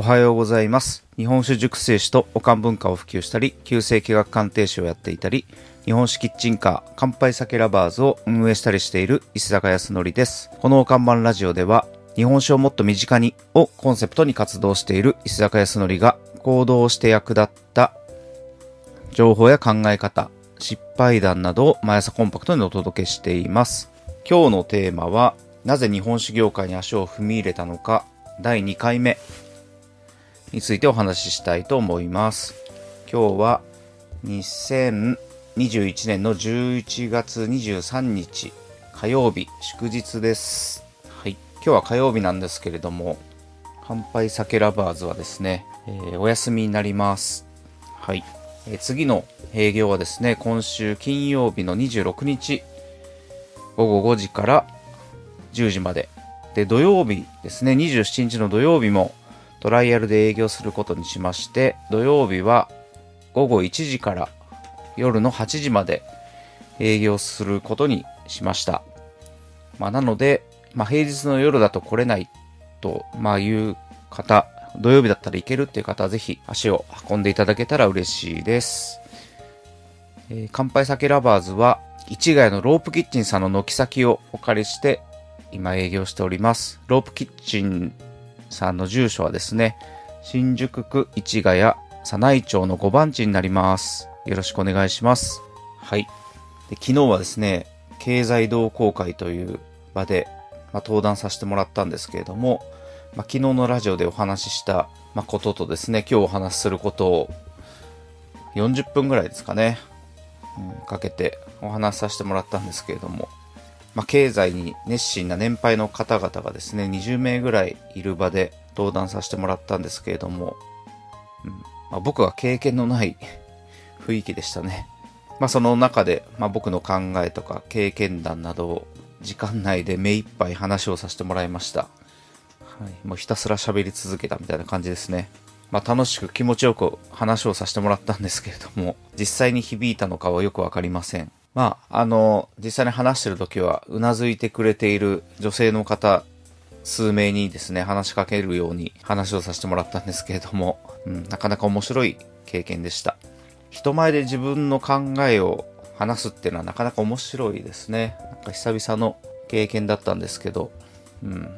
おはようございます。日本酒熟成士とおかん文化を普及したり、旧世紀学鑑定士をやっていたり、日本酒キッチンカー、乾杯酒ラバーズを運営したりしている石坂康則です。このお看板ラジオでは、日本酒をもっと身近にをコンセプトに活動している石坂康則が行動して役立った情報や考え方、失敗談などを毎朝コンパクトにお届けしています。今日のテーマは、なぜ日本酒業界に足を踏み入れたのか、第2回目についてお話ししたいと思います。今日は2021年の11月23日火曜日祝日です。はい。今日は火曜日なんですけれども、乾杯酒ラバーズはですね、えーお休みになります。はい。えー次の営業はですね、今週金曜日の26日午後5時から10時まで。で、土曜日ですね、27日の土曜日もトライアルで営業することにしまして、土曜日は午後1時から夜の8時まで営業することにしました。まあ、なので、まあ、平日の夜だと来れないと、まあ、いう方、土曜日だったら行けるっていう方はぜひ足を運んでいただけたら嬉しいです。えー乾杯酒ラバーズは、市ヶ谷のロープキッチンさんの軒先をお借りして、今営業しております。ロープキッチンさんの住所はですね、新宿区市ヶ谷早内町の5番地になります。よろしくお願いします。はい。で昨日はですね、経済同好会という場で、まあ、登壇させてもらったんですけれども、まあ、昨日のラジオでお話しした、まあ、こととですね、今日お話しすることを40分ぐらいですかね、うんかけてお話しさせてもらったんですけれども、まあ、経済に熱心な年配の方々がですね、20名ぐらいいる場で登壇させてもらったんですけれども、うんまあ、僕は経験のない 雰囲気でしたね。まあ、その中で、まあ、僕の考えとか経験談などを時間内で目いっぱい話をさせてもらいました。はい、もうひたすら喋り続けたみたいな感じですね。まあ、楽しく気持ちよく話をさせてもらったんですけれども、実際に響いたのかはよくわかりません。まあ、あの、実際に話してる時は、うなずいてくれている女性の方、数名にですね、話しかけるように話をさせてもらったんですけれども、うん、なかなか面白い経験でした。人前で自分の考えを話すっていうのはなかなか面白いですね。なんか久々の経験だったんですけど、うん。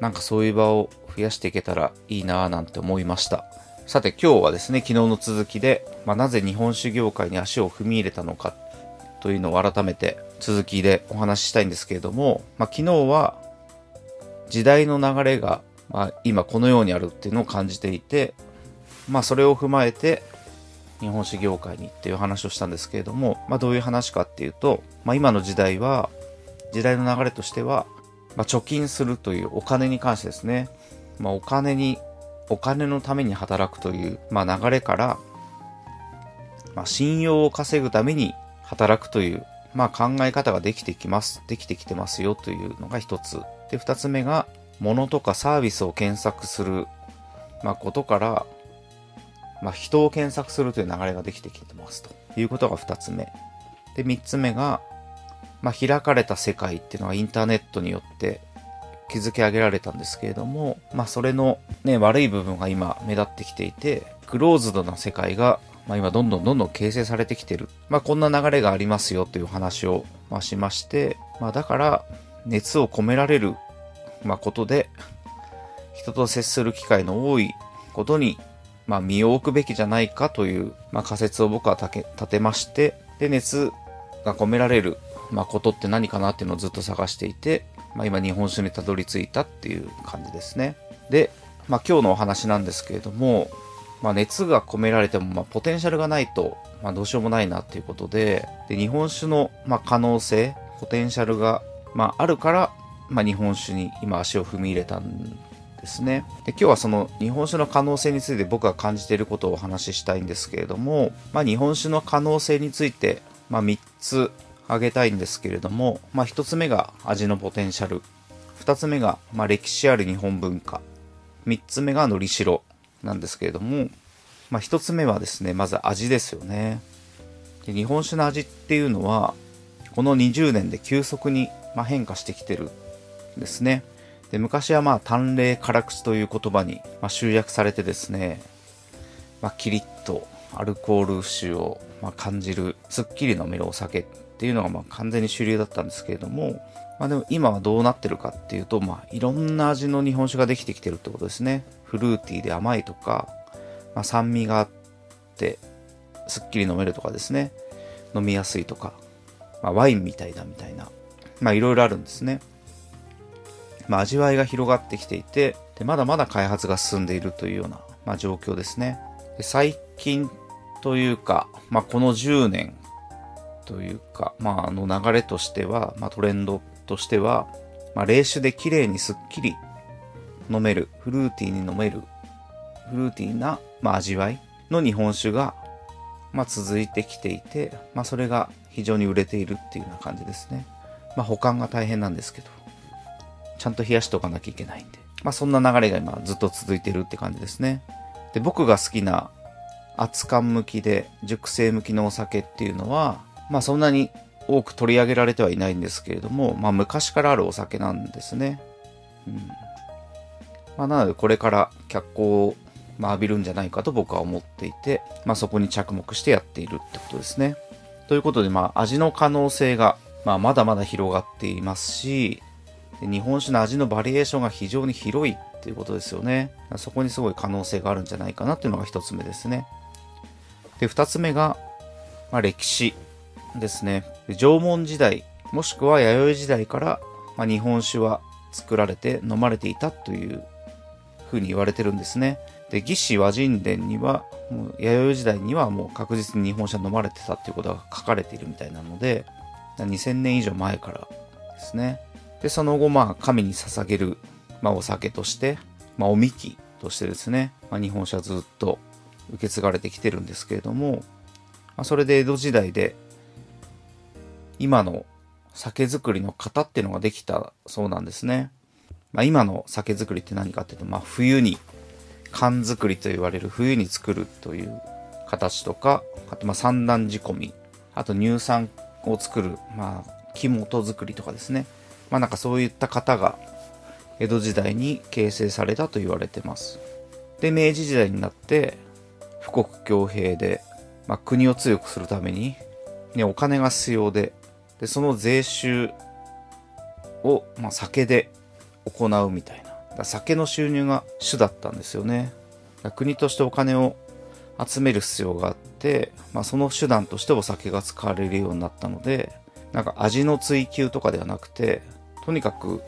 なんかそういう場を増やしていけたらいいなぁなんて思いました。さて今日はですね、昨日の続きで、まあ、なぜ日本酒業界に足を踏み入れたのかというのを改めて続きでお話ししたいんですけれども、まあ、昨日は時代の流れが、まあ、今このようにあるっていうのを感じていて、まあ、それを踏まえて日本酒業界にっていう話をしたんですけれども、まあ、どういう話かっていうと、まあ、今の時代は時代の流れとしては、まあ、貯金するというお金に関してですね、まあ、お金にお金のために働くという、まあ、流れから、まあ、信用を稼ぐために働くという、まあ、考え方ができてきますできてきてますよというのが一つ。で二つ目が物とかサービスを検索する、まあ、ことから、まあ、人を検索するという流れができてきてますと。いうことが二つ目。で三つ目が、まあ、開かれた世界っていうのはインターネットによって築き上げられたんですけれども、まあ、それの、ね、悪い部分が今目立ってきていてクローズドな世界が、まあ、今どんどんどんどん形成されてきてる、まあ、こんな流れがありますよという話を、ま、しまして、まあ、だから熱を込められる、ま、ことで人と接する機会の多いことに、ま、身を置くべきじゃないかという、ま、仮説を僕は立てましてで熱が込められる、ま、ことって何かなっていうのをずっと探していて、ま、今日本酒にたどり着いたっていう感じですね。で、ま、今日のお話なんですけれども、まあ、熱が込められても、まあ、ポテンシャルがないと、まあ、どうしようもないなっていうことでで日本酒の、まあ、可能性ポテンシャルが、まあ、あるから、まあ、日本酒に今足を踏み入れたんですね。で今日はその日本酒の可能性について僕が感じていることをお話ししたいんですけれども、まあ、日本酒の可能性について、まあ、3つ挙げたいんですけれども、まあ、1つ目が味のポテンシャル。2つ目が、まあ、歴史ある日本文化。3つ目がのりしろなんですけれども、まあ、1つ目はですねまず味ですよねで日本酒の味っていうのはこの20年で急速にま変化してきてるんですねで昔はまあ淡麗辛口という言葉に、ま、集約されてですね、まあ、キリッとアルコール臭をま感じるすっきり飲めるお酒っていうのがまあ完全に主流だったんですけれども、まあ、でも今はどうなってるかっていうと、まあ、いろんな味の日本酒ができてきてるってことですね。フルーティーで甘いとか、まあ、酸味があってすっきり飲めるとかですね。飲みやすいとか、まあ、ワインみたいだみたいな、まあいろいろあるんですね。まあ味わいが広がってきていて、でまだまだ開発が進んでいるというような、まあ、状況ですね。で最近というか、まあこの10年というか、まああの流れとしては、まあトレンドとしては、まあ冷酒で綺麗にすっきり飲める、フルーティーに飲める、フルーティーな、まあ、味わいの日本酒が、まあ、続いてきていて、まあ、それが非常に売れているっていうような感じですね。まあ、保管が大変なんですけど、ちゃんと冷やしておかなきゃいけないんで、まあ、そんな流れが今ずっと続いてるって感じですね。で、僕が好きな熱燗向きで熟成向きのお酒っていうのは、まあ、そんなに多く取り上げられてはいないんですけれども、まあ、昔からあるお酒なんですね。うんまあ、なのでこれから脚光を浴びるんじゃないかと僕は思っていて、まあ、そこに着目してやっているってことですね。ということで、まあ、味の可能性が、まあ、まだまだ広がっていますし、日本酒の味のバリエーションが非常に広いっていうことですよね。そこにすごい可能性があるんじゃないかなっていうのが一つ目ですね。で、二つ目が、まあ、歴史ですね。縄文時代、もしくは弥生時代から、まあ、日本酒は作られて飲まれていたというふうに言われてるんですね。で、義士和人伝には、もう弥生時代にはもう確実に日本酒飲まれてたっていうことが書かれているみたいなので、2000年以上前からですね。で、その後、まあ、神に捧げる、まあ、お酒として、まあ、おみきとしてですね、まあ、日本酒はずっと受け継がれてきてるんですけれども、まあ、それで江戸時代で、今の酒造りの型っていうのができたそうなんですね。まあ、今の酒造りって何かっていうと、まあ、冬に缶作りと言われる冬に作るという形とか、あとまあ三段仕込み、あと乳酸を作る、まあ、木本作りとかですね。まあなんかそういった方が江戸時代に形成されたと言われてます。で、明治時代になって富国強兵で、まあ、国を強くするために、ね、お金が必要で、で、その税収を、まあ、酒で行うみたいな。酒の収入が主だったんですよね。国としてお金を集める必要があって、まあ、その手段としてお酒が使われるようになったので、なんか味の追求とかではなくて、とにかく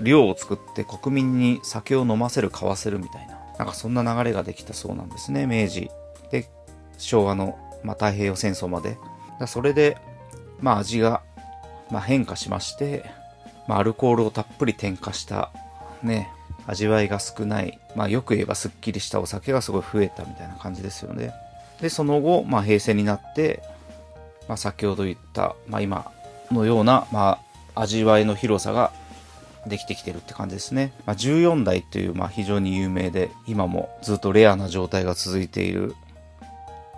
量を作って国民に酒を飲ませる、買わせるみたいな、なんかそんな流れができたそうなんですね、明治。で、昭和の、まあ、太平洋戦争まで。それで、まあ味が、まあ、変化しまして、まあ、アルコールをたっぷり添加したね、味わいが少ない、まあよく言えばすっきりしたお酒がすごい増えたみたいな感じですよね。で、その後、まあ平成になって、まあ先ほど言った、まあ今のような、まあ味わいの広さができてきてるって感じですね。まあ、14代という、まあ、非常に有名で、今もずっとレアな状態が続いている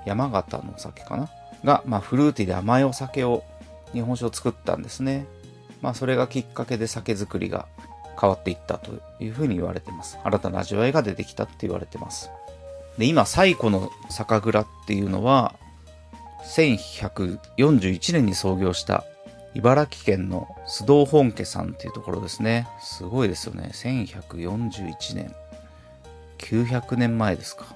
山形のお酒かな？が、まあ、フルーティーで甘いお酒を、日本酒を作ったんですね。まあ、それがきっかけで酒造りが変わっていったというふうに言われてます。新たな味わいが出てきたって言われてます。で、今、最古の酒蔵っていうのは、1141年に創業した茨城県の須藤本家さんっていうところですね。すごいですよね。1141年。900年前ですか。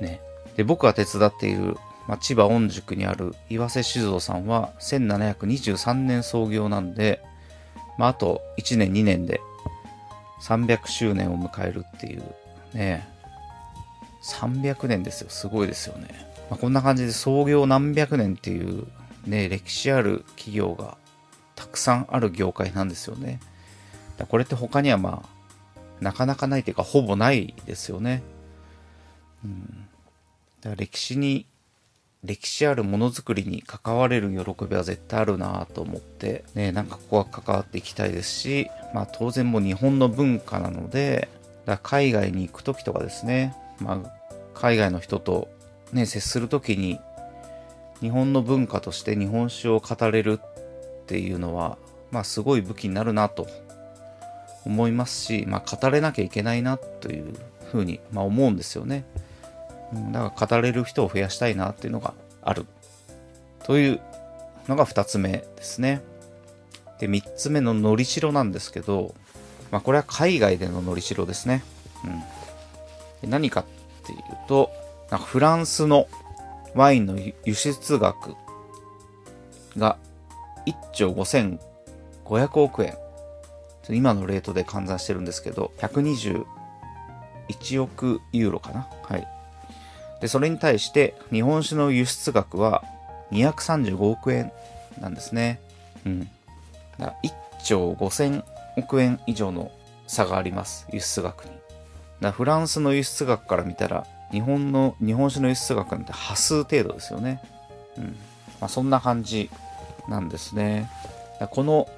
うん、ね。で、僕が手伝っている、まあ、千葉御宿にある岩瀬酒造さんは1723年創業なんで、まあ、あと1年2年で300周年を迎えるっていうね、300年ですよ。すごいですよね。まあ、こんな感じで創業何百年っていうね、歴史ある企業がたくさんある業界なんですよね。だこれって他にはまあ、なかなかないというか、ほぼないですよね。うん。だから歴史に歴史あるものづくりに関われる喜びは絶対あるなと思って、ね、なんかここは関わっていきたいですし、まあ当然もう日本の文化なので、だ海外に行く時とかですね、まあ海外の人とね、接する時に日本の文化として日本酒を語れるっていうのは、まあすごい武器になるなと思いますし、まあ、語れなきゃいけないなというふうに、まあ、思うんですよね。だから語れる人を増やしたいなっていうのがあるというのが2つ目ですね。で、3つ目ののりしろなんですけど、まあ、これは海外でののりしろですね。うん。何かっていうと、なんかフランスのワインの輸出額が1兆5500億円。今のレートで換算してるんですけど、121億ユーロかな。はい。で、それに対して日本酒の輸出額は235億円なんですね。うん。だ1兆5000億円以上の差があります。輸出額に。だフランスの輸出額から見たら、日本の、日本酒の輸出額なんて端数程度ですよね。うん。まあ、そんな感じなんですね。この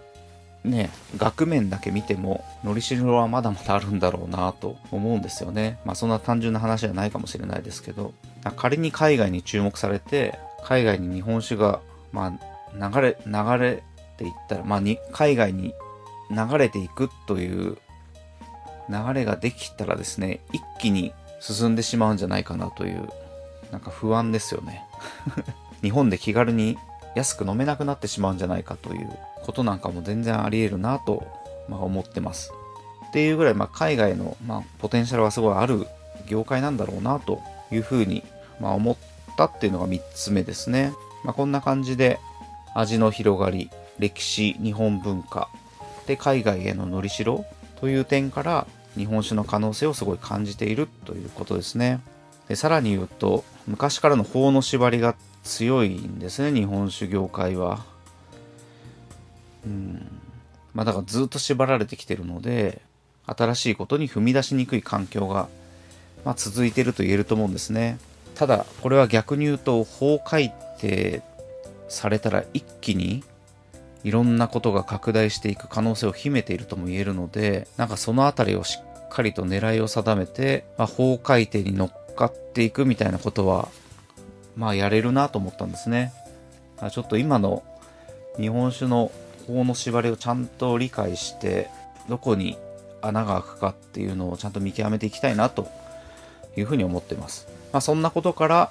ね、額面だけ見ても、のりしろはまだまだあるんだろうなと思うんですよね。まあそんな単純な話はないかもしれないですけど、仮に海外に注目されて、海外に日本酒が、まあ流れ、流れていったら、まあに、海外に流れていくという流れができたらですね、一気に進んでしまうんじゃないかなという、なんか不安ですよね。日本で気軽に安く飲めなくなってしまうんじゃないかということなんかも全然あり得るなと、まあ、思ってます。っていうぐらい、まあ、海外の、まあ、ポテンシャルはすごいある業界なんだろうなというふうに、まあ、思ったっていうのが3つ目ですね。まあ、こんな感じで味の広がり、歴史、日本文化、で海外へののりしろという点から日本酒の可能性をすごい感じているということですね。でさらに言うと昔からの法の縛りが強いんですね日本酒業界は。うんまあだからずっと縛られてきてるので新しいことに踏み出しにくい環境が、まあ、続いてると言えると思うんですね。ただこれは逆に言うと法改定されたら一気にいろんなことが拡大していく可能性を秘めているとも言えるのでなんかそのあたりをしっかりと狙いを定めて、まあ、法改定に乗っかっていくみたいなことはまあやれるなと思ったんですね。ちょっと今の日本酒の法の縛りをちゃんと理解して、どこに穴が開くかっていうのをちゃんと見極めていきたいなというふうに思ってます。まあそんなことから、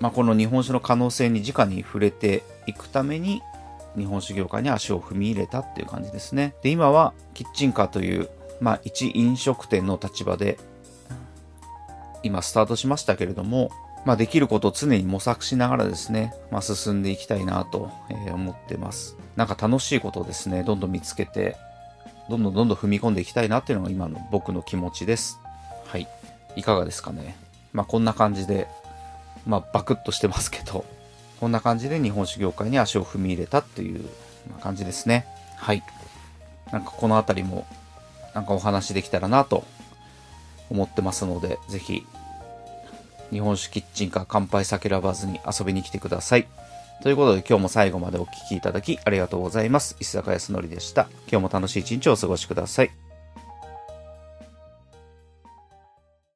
まあこの日本酒の可能性に直に触れていくために、日本酒業界に足を踏み入れたっていう感じですね。で、今はキッチンカーという、まあ一飲食店の立場で、今スタートしましたけれども、まあ、できることを常に模索しながらですね、まあ、進んでいきたいなと、思ってます。なんか楽しいことをですね、どんどん見つけて、どんどんどんどん踏み込んでいきたいなっていうのが今の僕の気持ちです。はい。いかがですかね。まあ、こんな感じで、まあ、バクッとしてますけど、こんな感じで日本酒業界に足を踏み入れたっていう感じですね。はい。なんかこの辺りも、なんかお話できたらなと思ってますので、ぜひ日本酒キッチンか乾杯酒ラバーズに遊びに来てください。ということで今日も最後までお聴きいただきありがとうございます。石坂康則でした。今日も楽しい一日をお過ごしください。